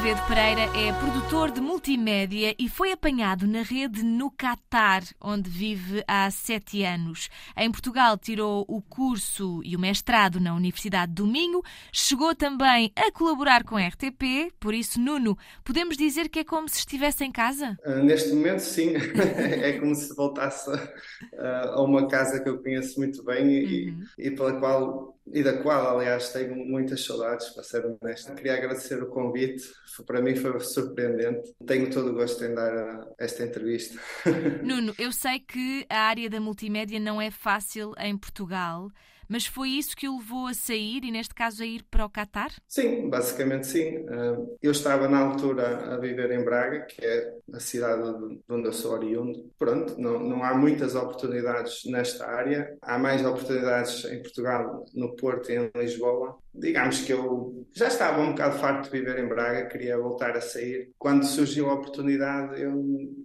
Azevedo Pereira é produtor de multimédia e foi apanhado na rede no Catar, onde vive há sete anos. Em Portugal tirou o curso e o mestrado na Universidade do Minho, chegou também a colaborar com a RTP, por isso, Nuno, podemos dizer que é como se estivesse em casa? Uh, neste momento, sim. é como se voltasse uh, a uma casa que eu conheço muito bem e, uhum. e pela qual e da qual, aliás, tenho muitas saudades, para ser honesto. Queria agradecer o convite, para mim foi surpreendente. Tenho todo o gosto em dar esta entrevista. Nuno, eu sei que a área da multimédia não é fácil em Portugal. Mas foi isso que o levou a sair e, neste caso, a ir para o Catar? Sim, basicamente sim. Ah, eu estava na altura a viver em Braga, que é a cidade de onde eu sou oriundo. Pronto, não, não há muitas oportunidades nesta área. Há mais oportunidades em Portugal, no Porto e em Lisboa digamos que eu já estava um bocado farto de viver em Braga, queria voltar a sair. Quando surgiu a oportunidade, eu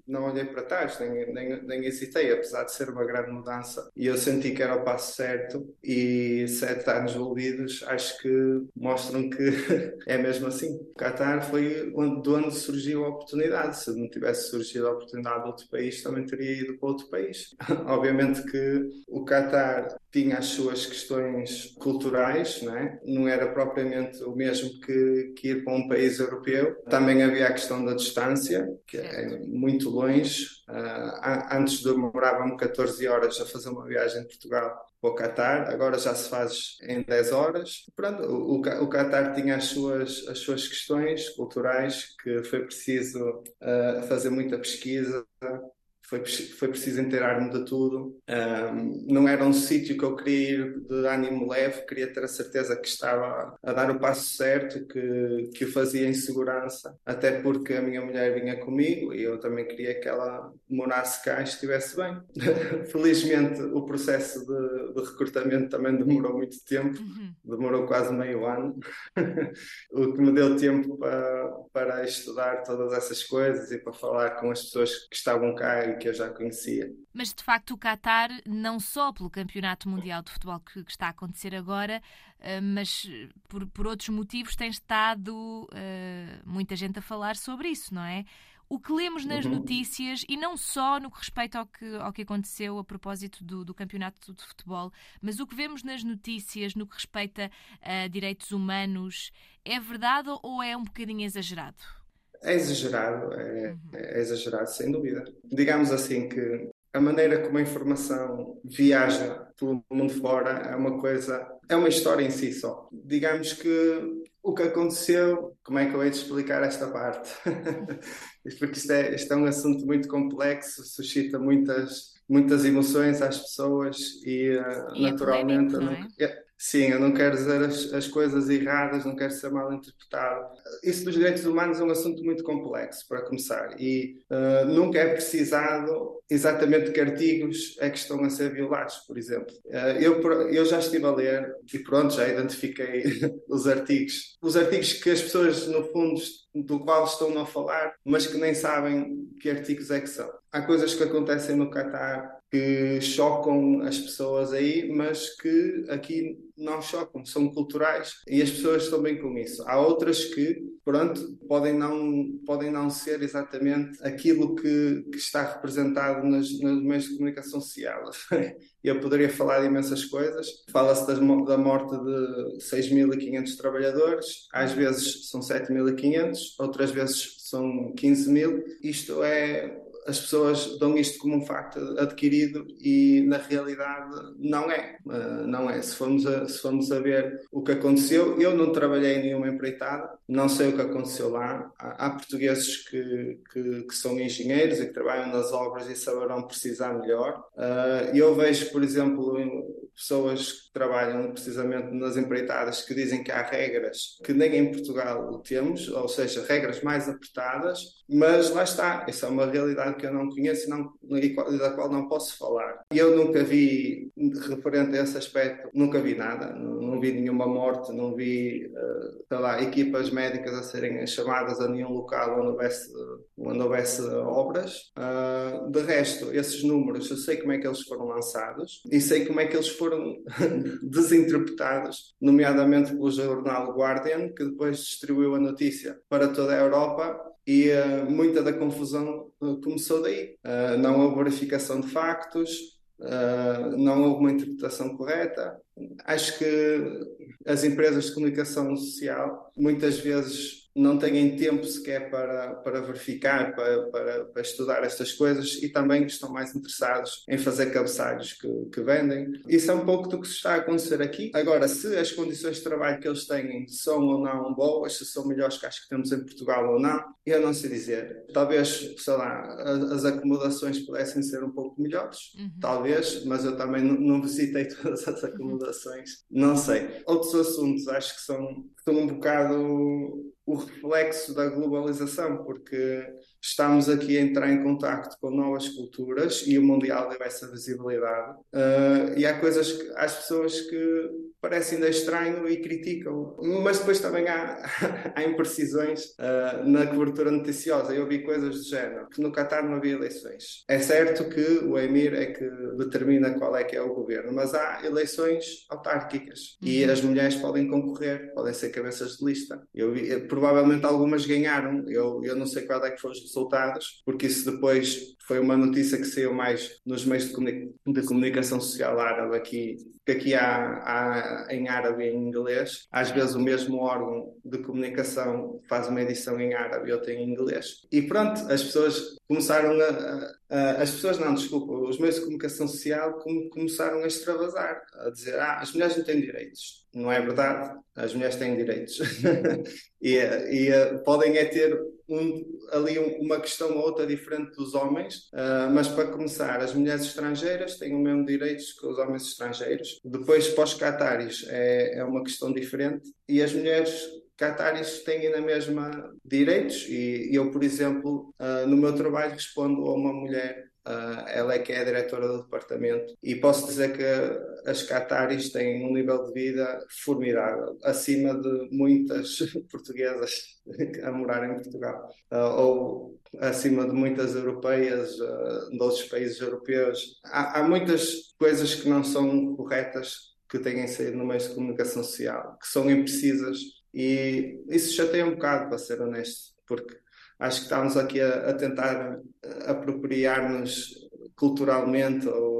não olhei para trás, nem, nem, nem hesitei, apesar de ser uma grande mudança. E eu senti que era o passo certo, e sete anos envolvidos acho que mostram que é mesmo assim. O Qatar foi onde, de onde surgiu a oportunidade. Se não tivesse surgido a oportunidade de outro país, também teria ido para outro país. Obviamente que o Qatar tinha as suas questões culturais, não é? Não era propriamente o mesmo que, que, ir para um país europeu. Também havia a questão da distância, que é muito longe. Uh, antes demorava-me 14 horas a fazer uma viagem de Portugal para o Qatar, agora já se faz em 10 horas. Pronto, o, o Qatar tinha as suas, as suas questões culturais que foi preciso uh, fazer muita pesquisa, foi, foi preciso inteirar-me de tudo. Um, não era um sítio que eu queria ir de ânimo leve, queria ter a certeza que estava a dar o passo certo, que, que o fazia em segurança, até porque a minha mulher vinha comigo e eu também queria que ela morasse cá e estivesse bem. Felizmente, o processo de, de, recrutamento também demorou muito tempo, uhum. demorou quase meio ano, o que me deu tempo para, para estudar todas essas coisas e para falar com as pessoas que estavam cá que eu já conhecia. Mas de facto o Qatar, não só pelo Campeonato Mundial de Futebol que, que está a acontecer agora, uh, mas por, por, outros motivos tem estado uh, muita gente a falar sobre isso, não é? O que lemos nas uhum. notícias, e não só no que respeita ao que, ao que aconteceu a propósito do, do campeonato de futebol, mas o que vemos nas notícias no que respeita a direitos humanos, é verdade ou é um bocadinho exagerado? É exagerado, é, uhum. é, exagerado, sem dúvida. Digamos assim que a maneira como a informação viaja pelo mundo fora é uma coisa, é uma história em si só. Digamos que o que aconteceu, como é que eu hei de explicar esta parte? Porque isto é, isto é um assunto muito complexo, suscita muitas, muitas emoções às pessoas e, uh, e naturalmente. É Sim, eu não quero dizer as, as, coisas erradas, não quero ser mal interpretado. Isso dos direitos humanos é um assunto muito complexo, para começar, e uh, nunca é precisado exatamente que artigos é que estão a ser violados, por exemplo. Uh, eu, eu já estive a ler e pronto, já identifiquei os artigos. Os artigos que as pessoas, no fundo, do qual estão a falar, mas que nem sabem que artigos é que são. Há coisas que acontecem no Qatar que chocam as pessoas aí, mas que aqui não chocam, são culturais e as pessoas estão bem com isso. Há outras que, pronto, podem não, podem não ser exatamente aquilo que, que está representado nos, meios de comunicação social. Eu poderia falar de imensas coisas. Fala-se da morte de 6.500 trabalhadores, às vezes são 7.500, outras vezes são 15 mil. Isto é as pessoas dão isto como um facto adquirido e na realidade não é. Uh, não é. Se formos, a, se formos a ver o que aconteceu, eu não trabalhei em nenhuma empreitada, não sei o que aconteceu lá. Há, há portugueses que, que, que, são engenheiros e que trabalham nas obras e saberão precisar melhor. Uh, eu vejo, por exemplo, pessoas trabalham precisamente nas empreitadas que dizem que há regras que nem em Portugal temos, ou seja, regras mais apertadas, mas lá está, isso é uma realidade que eu não conheço não, e da qual não posso falar. E eu nunca vi, referente a esse aspecto, nunca vi nada, não, não vi nenhuma morte, não vi, uh, sei lá, equipas médicas a serem chamadas a nenhum local onde houvesse, onde houvesse obras. Uh, de resto, esses números, eu sei como é que eles foram lançados e sei como é que eles foram desinterpretados, nomeadamente pelo jornal Guardian, que depois distribuiu a notícia para toda a Europa e uh, muita da confusão uh, começou daí. Uh, não houve verificação de factos, não houve uma interpretação correta. Acho que as empresas de comunicação social muitas vezes não têm tempo sequer para, para verificar, para, para, para, estudar estas coisas e também estão mais interessados em fazer cabeçalhos que, que vendem. Isso é um pouco do que está a acontecer aqui. Agora, se as condições de trabalho que eles têm são ou não boas, se são melhores que as que temos em Portugal ou não, eu não sei dizer. Talvez, sei lá, as acomodações pudessem ser um pouco melhores, uhum. talvez, mas eu também não, não visitei todas as acomodações, não sei. Outros assuntos acho que são, são um bocado o reflexo da globalização, porque estamos aqui a entrar em contacto com novas culturas e o Mundial deu essa visibilidade. Uh, e há coisas que as pessoas que parecem ainda estranho e criticam, mas depois também há, há imprecisões uh, na cobertura noticiosa. Eu vi coisas do género, que no Qatar não havia eleições. É certo que o Emir é que determina qual é que é o governo, mas há eleições autárquicas uhum. e as mulheres podem concorrer, podem ser cabeças de lista. Eu vi, provavelmente algumas ganharam, eu, eu não sei qual é que foram os resultados, porque isso depois foi uma notícia que saiu mais nos meios de, comuni de comunicação social árabe aqui, que aqui há, há, em árabe e em inglês. Às vezes o mesmo órgão de comunicação faz uma edição em árabe e outra em inglês. E pronto, as pessoas começaram a, a, as pessoas não, desculpa, os meios de comunicação social começaram a extravasar, a dizer, ah, as mulheres não têm direitos. Não é verdade, as mulheres têm direitos. e, e eh, podem é ter um, ali uma questão ou outra diferente dos homens, uh, mas para começar, as mulheres estrangeiras têm o mesmo direitos que os homens estrangeiros. Depois, para os cataris, é, é uma questão diferente e as mulheres cataris têm na mesma direitos e eu, por exemplo, uh, no meu trabalho respondo a uma mulher Uh, ela é que é a diretora do departamento e posso dizer que as cataris têm um nível de vida formidável, acima de muitas portuguesas a morar em Portugal, uh, ou acima de muitas europeias uh, de outros países europeus. Há, há, muitas coisas que não são corretas que têm saído no meio de comunicação social, que são imprecisas e isso chateia um bocado, para ser honesto, porque acho que estamos aqui a, a tentar apropriar-nos culturalmente ou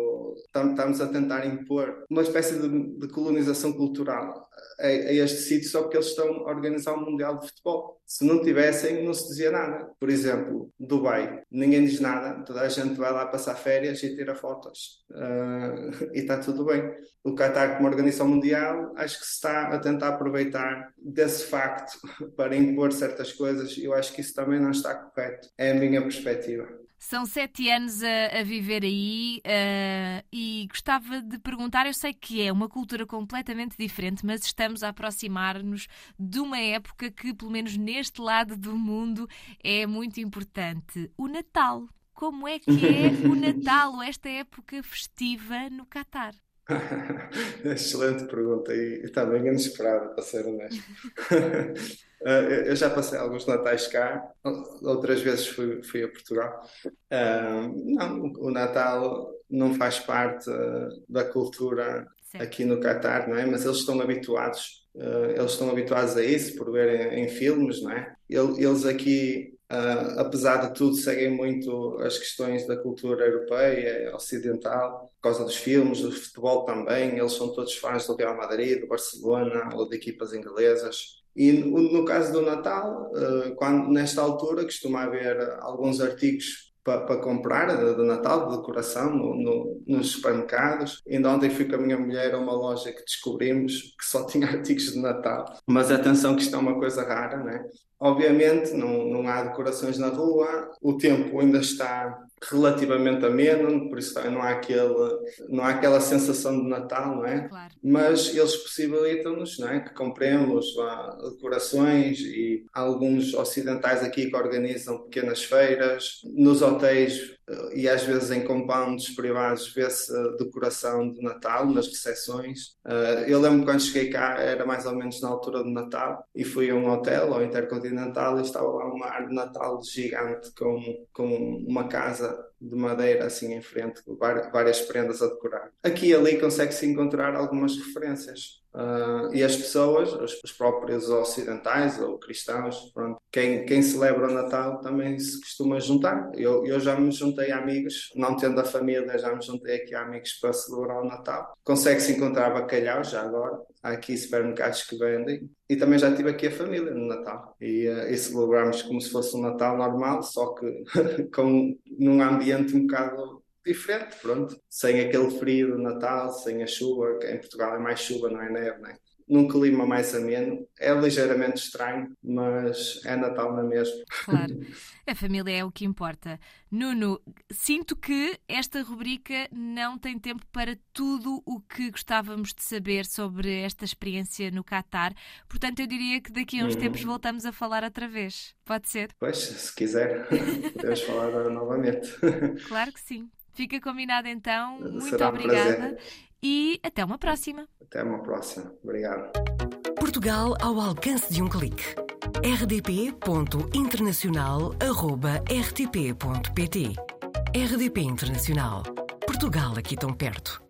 estamos a tentar impor uma espécie de, de colonização cultural a, a, este sítio só porque eles estão a organizar um Mundial de Futebol. Se não tivessem, não se dizia nada. Por exemplo, Dubai, ninguém diz nada, toda a gente vai lá passar férias e tira fotos. Uh, e está tudo bem. O Qatar, como organização mundial, acho que se está a tentar aproveitar desse facto para impor certas coisas eu acho que isso também não está correto. É a minha perspectiva. São sete anos a, a viver aí uh, e gostava de perguntar: eu sei que é uma cultura completamente diferente, mas estamos a aproximar-nos de uma época que, pelo menos neste lado do mundo, é muito importante: o Natal. Como é que é o Natal, esta época festiva no Catar? Excelente pergunta e está bem inesperada, para ser honesto. Uh, eu já passei alguns natais cá, outras vezes fui, fui a Portugal. Uh, não, o Natal não faz parte uh, da cultura Sim. aqui no Catar, não é? Mas eles estão habituados, eles estão habituados a isso por verem em filmes, não é? Eles aqui Uh, apesar de tudo, seguem muito as questões da cultura europeia, ocidental, por causa dos filmes, do futebol também. Eles são todos fãs do Real Madrid, do Barcelona ou de equipas inglesas. E no, no caso do Natal, uh, quando, nesta altura, costuma haver alguns artigos para, comprar de, Natal, de decoração, no, no, nos supermercados. Ainda ontem fui com a minha mulher a uma loja que descobrimos que só tinha artigos de Natal. Mas atenção que isto é uma coisa rara, né? Obviamente não, não há decorações na rua, o tempo ainda está relativamente ameno, por isso não há, aquele, não há aquela sensação de Natal, não é? Claro. Mas eles possibilitam-nos é? que compremos lá, decorações e alguns ocidentais aqui que organizam pequenas feiras. Nos hotéis e às vezes em compounds privados vê-se decoração de Natal nas recepções. Uh, eu lembro quando cheguei cá, era mais ou menos na altura do Natal, e fui a um hotel, ao Intercontinental, e estava lá uma árvore de Natal gigante com, com uma casa de madeira assim em frente, várias prendas a decorar. Aqui e ali consegue-se encontrar algumas referências. Uh, e as pessoas, os, os, próprios ocidentais ou cristãos, pronto, quem, quem celebra o Natal também se costuma juntar. Eu, eu já me juntei a amigos, não tendo a família, já me juntei aqui a amigos para celebrar o Natal. Consegue-se encontrar bacalhau já agora. Há aqui supermercados que vendem. E também já tive aqui a família no Natal. E, uh, e celebramos como se fosse um Natal normal, só que com, num ambiente um bocado diferente, pronto. Sem aquele frio do Natal, sem a chuva, que em Portugal é mais chuva, não é neve, né? Num clima mais ameno. É ligeiramente estranho, mas é Natal na mesma. Claro. A família é o que importa. Nuno, sinto que esta rubrica não tem tempo para tudo o que gostávamos de saber sobre esta experiência no Qatar. Portanto, eu diria que daqui a uns uhum. tempos voltamos a falar outra vez. Pode ser? Pois, se quiser, podemos falar agora novamente. Claro que sim. Fica combinado então. Muito obrigada. Um e até uma próxima. Até uma próxima. Obrigado. Portugal ao alcance de um clique. rdp.internacional.rtp.pt RDP Internacional. Portugal aqui tão perto.